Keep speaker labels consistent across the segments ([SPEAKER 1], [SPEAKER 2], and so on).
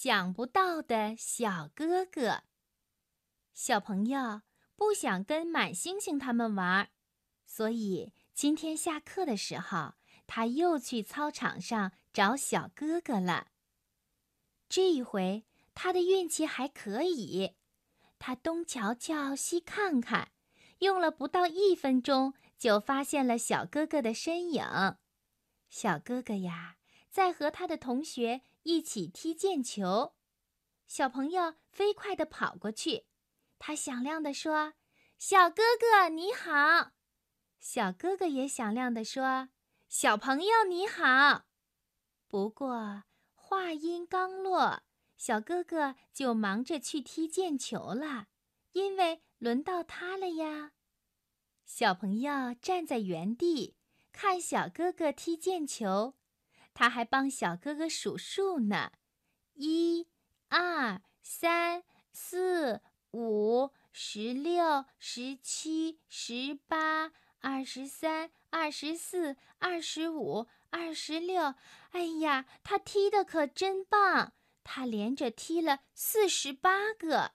[SPEAKER 1] 想不到的小哥哥。小朋友不想跟满星星他们玩，所以今天下课的时候，他又去操场上找小哥哥了。这一回他的运气还可以，他东瞧瞧西看看，用了不到一分钟就发现了小哥哥的身影。小哥哥呀，在和他的同学一起踢毽球。小朋友飞快地跑过去，他响亮地说：“小哥哥你好。”小哥哥也响亮地说：“小朋友你好。”不过话音刚落，小哥哥就忙着去踢毽球了，因为轮到他了呀。小朋友站在原地。看小哥哥踢毽球，他还帮小哥哥数数呢，一、二、三、四、五、十六、十七、十八、二十三、二十四、二十五、二十六。哎呀，他踢的可真棒！他连着踢了四十八个。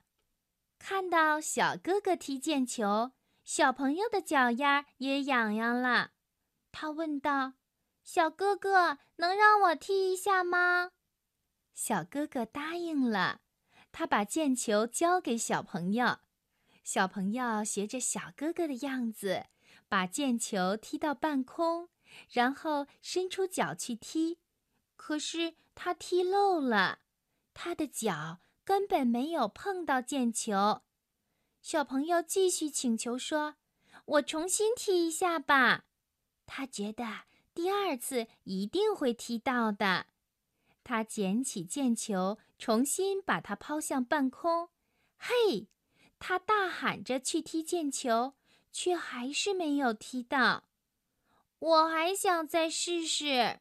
[SPEAKER 1] 看到小哥哥踢毽球，小朋友的脚丫也痒痒了。他问道：“小哥哥，能让我踢一下吗？”小哥哥答应了。他把毽球交给小朋友，小朋友学着小哥哥的样子，把毽球踢到半空，然后伸出脚去踢。可是他踢漏了，他的脚根本没有碰到毽球。小朋友继续请求说：“我重新踢一下吧。”他觉得第二次一定会踢到的。他捡起毽球，重新把它抛向半空。嘿！他大喊着去踢毽球，却还是没有踢到。我还想再试试。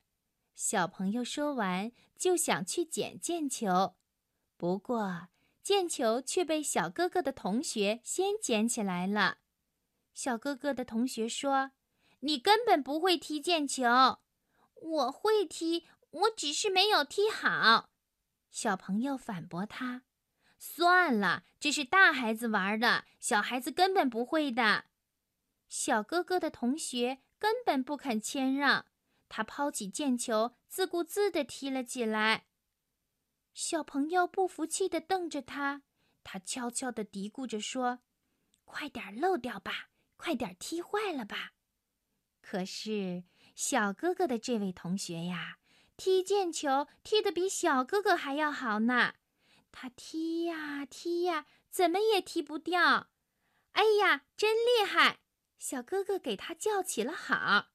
[SPEAKER 1] 小朋友说完，就想去捡毽球，不过毽球却被小哥哥的同学先捡起来了。小哥哥的同学说。你根本不会踢毽球，我会踢，我只是没有踢好。小朋友反驳他：“算了，这是大孩子玩的，小孩子根本不会的。”小哥哥的同学根本不肯谦让，他抛起毽球，自顾自地踢了起来。小朋友不服气地瞪着他，他悄悄地嘀咕着说：“快点漏掉吧，快点踢坏了吧。”可是，小哥哥的这位同学呀，踢毽球踢得比小哥哥还要好呢。他踢呀踢呀，怎么也踢不掉。哎呀，真厉害！小哥哥给他叫起了好。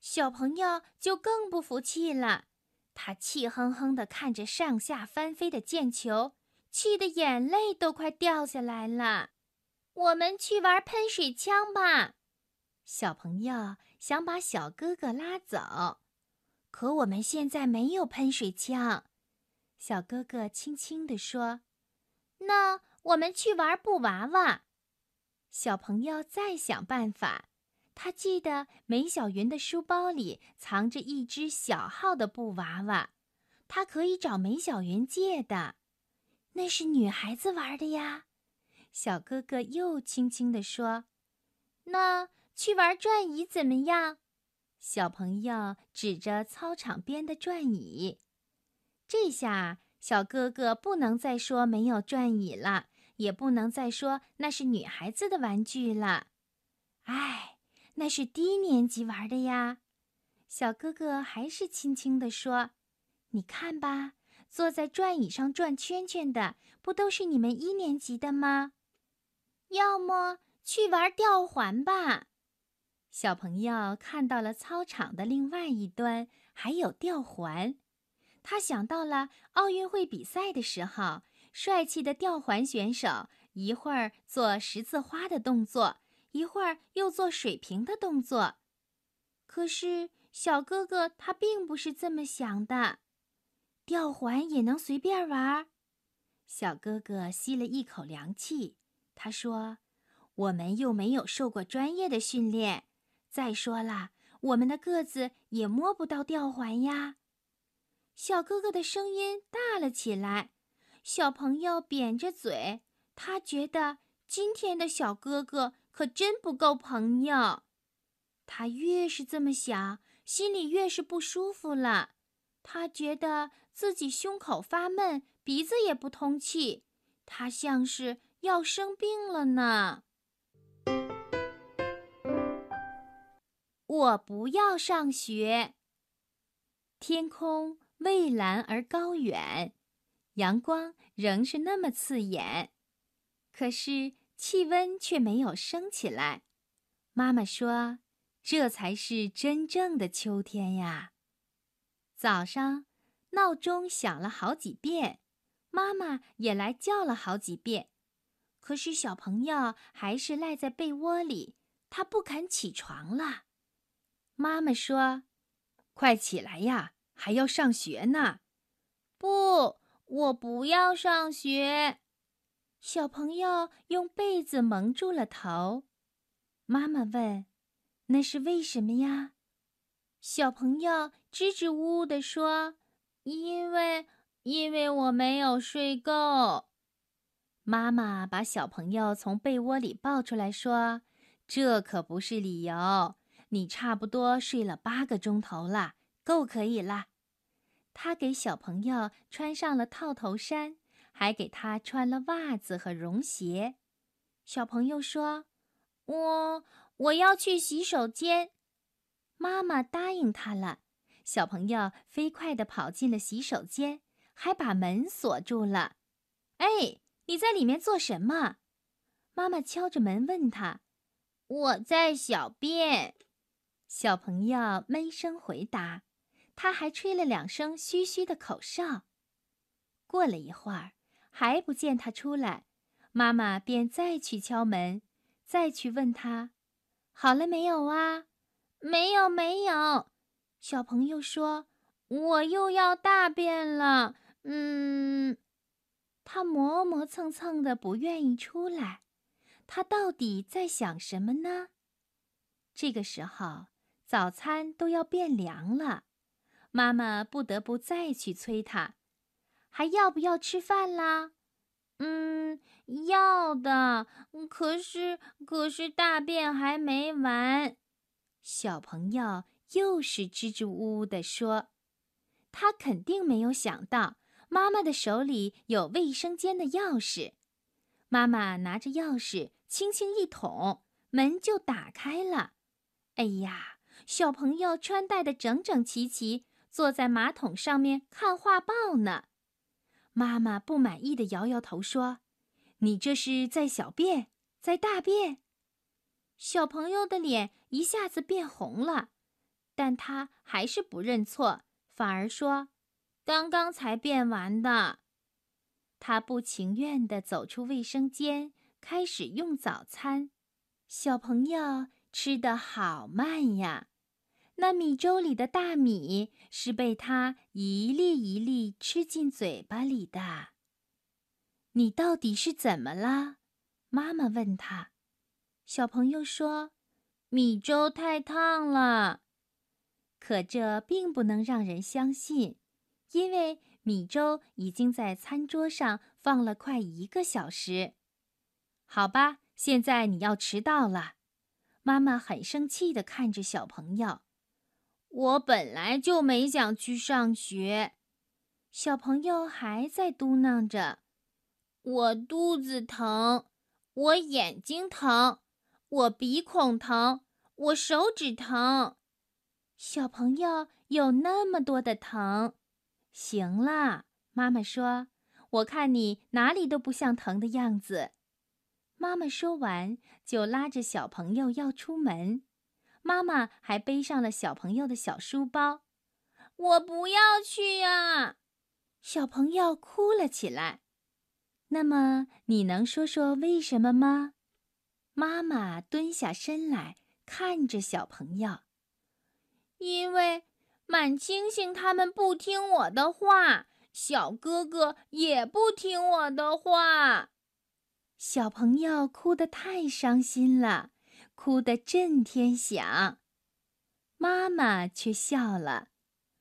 [SPEAKER 1] 小朋友就更不服气了，他气哼哼地看着上下翻飞的毽球，气得眼泪都快掉下来了。我们去玩喷水枪吧。小朋友想把小哥哥拉走，可我们现在没有喷水枪。小哥哥轻轻地说：“那我们去玩布娃娃。”小朋友再想办法。他记得梅小云的书包里藏着一只小号的布娃娃，他可以找梅小云借的。那是女孩子玩的呀。小哥哥又轻轻地说：“那。”去玩转椅怎么样？小朋友指着操场边的转椅。这下小哥哥不能再说没有转椅了，也不能再说那是女孩子的玩具了。哎，那是低年级玩的呀。小哥哥还是轻轻地说：“你看吧，坐在转椅上转圈圈的，不都是你们一年级的吗？要么去玩吊环吧。”小朋友看到了操场的另外一端还有吊环，他想到了奥运会比赛的时候，帅气的吊环选手一会儿做十字花的动作，一会儿又做水平的动作。可是小哥哥他并不是这么想的，吊环也能随便玩。小哥哥吸了一口凉气，他说：“我们又没有受过专业的训练。”再说了，我们的个子也摸不到吊环呀。小哥哥的声音大了起来：“小朋友扁着嘴，他觉得今天的小哥哥可真不够朋友。他越是这么想，心里越是不舒服了。他觉得自己胸口发闷，鼻子也不通气，他像是要生病了呢。我不要上学。天空蔚蓝而高远，阳光仍是那么刺眼，可是气温却没有升起来。妈妈说：“这才是真正的秋天呀！”早上，闹钟响了好几遍，妈妈也来叫了好几遍，可是小朋友还是赖在被窝里，他不肯起床了。妈妈说：“快起来呀，还要上学呢！”“不，我不要上学。”小朋友用被子蒙住了头。妈妈问：“那是为什么呀？”小朋友支支吾吾地说：“因为，因为我没有睡够。”妈妈把小朋友从被窝里抱出来说：“这可不是理由。”你差不多睡了八个钟头了，够可以了。他给小朋友穿上了套头衫，还给他穿了袜子和绒鞋。小朋友说：“我我要去洗手间。”妈妈答应他了。小朋友飞快地跑进了洗手间，还把门锁住了。“哎，你在里面做什么？”妈妈敲着门问他。“我在小便。”小朋友闷声回答，他还吹了两声嘘嘘的口哨。过了一会儿，还不见他出来，妈妈便再去敲门，再去问他：“好了没有啊？”“没有，没有。”小朋友说：“我又要大便了。”嗯，他磨磨蹭蹭的，不愿意出来。他到底在想什么呢？这个时候。早餐都要变凉了，妈妈不得不再去催他，还要不要吃饭啦？嗯，要的。可是，可是大便还没完。小朋友又是支支吾吾地说，他肯定没有想到妈妈的手里有卫生间的钥匙。妈妈拿着钥匙轻轻一捅，门就打开了。哎呀！小朋友穿戴的整整齐齐，坐在马桶上面看画报呢。妈妈不满意的摇摇头说：“你这是在小便，在大便。”小朋友的脸一下子变红了，但他还是不认错，反而说：“刚刚才便完的。”他不情愿地走出卫生间，开始用早餐。小朋友吃得好慢呀。那米粥里的大米是被他一粒一粒吃进嘴巴里的。你到底是怎么了？妈妈问他。小朋友说：“米粥太烫了。”可这并不能让人相信，因为米粥已经在餐桌上放了快一个小时。好吧，现在你要迟到了。妈妈很生气地看着小朋友。我本来就没想去上学，小朋友还在嘟囔着：“我肚子疼，我眼睛疼，我鼻孔疼，我手指疼。”小朋友有那么多的疼，行了，妈妈说：“我看你哪里都不像疼的样子。”妈妈说完，就拉着小朋友要出门。妈妈还背上了小朋友的小书包，我不要去呀！小朋友哭了起来。那么，你能说说为什么吗？妈妈蹲下身来看着小朋友。因为满星星他们不听我的话，小哥哥也不听我的话。小朋友哭得太伤心了。哭得震天响，妈妈却笑了。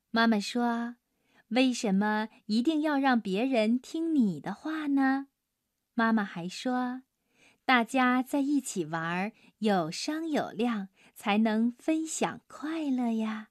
[SPEAKER 1] 妈妈说：“为什么一定要让别人听你的话呢？妈妈还说，大家在一起玩，有商有量，才能分享快乐呀。